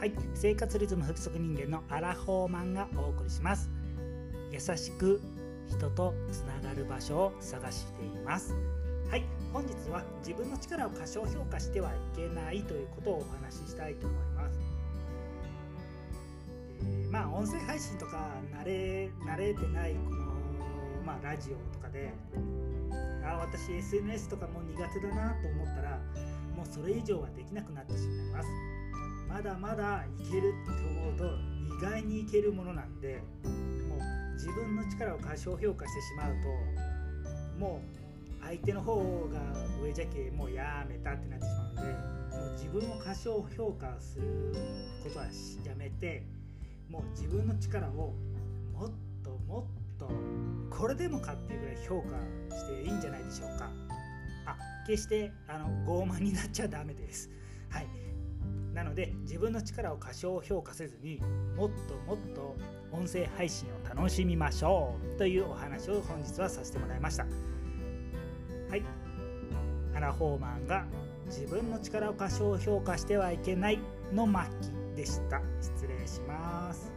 はい、生活リズム不足人間のアラフォーマンがお送りします。優しく人とつながる場所を探しています。はい。本日は自分の力を過小評価してはいけないということをお話ししたいと思います。まあ音声配信とか慣れ慣れてないこの、まあ、ラジオとかであ私 SNS とかも苦手だなと思ったらもうそれ以上はできなくなってしまいます。まだまだいけるって思うと意外にいけるものなんでもう自分の力を過小評価してしまうともう相手の方が上じゃけもうやめたってなってしまうんでもう自分を過小評価することはやめてもう自分の力をもっともっとこれでもかっていうぐらい評価していいんじゃないでしょうか。あ決してあの傲慢になっちゃダメです。はい。なので自分の力を過小評価せずにもっともっと音声配信を楽しみましょうというお話を本日はさせてもらいました。はい。アラ・ホーマンが自分の力を過小評価してはいけないの末期でした。失礼します。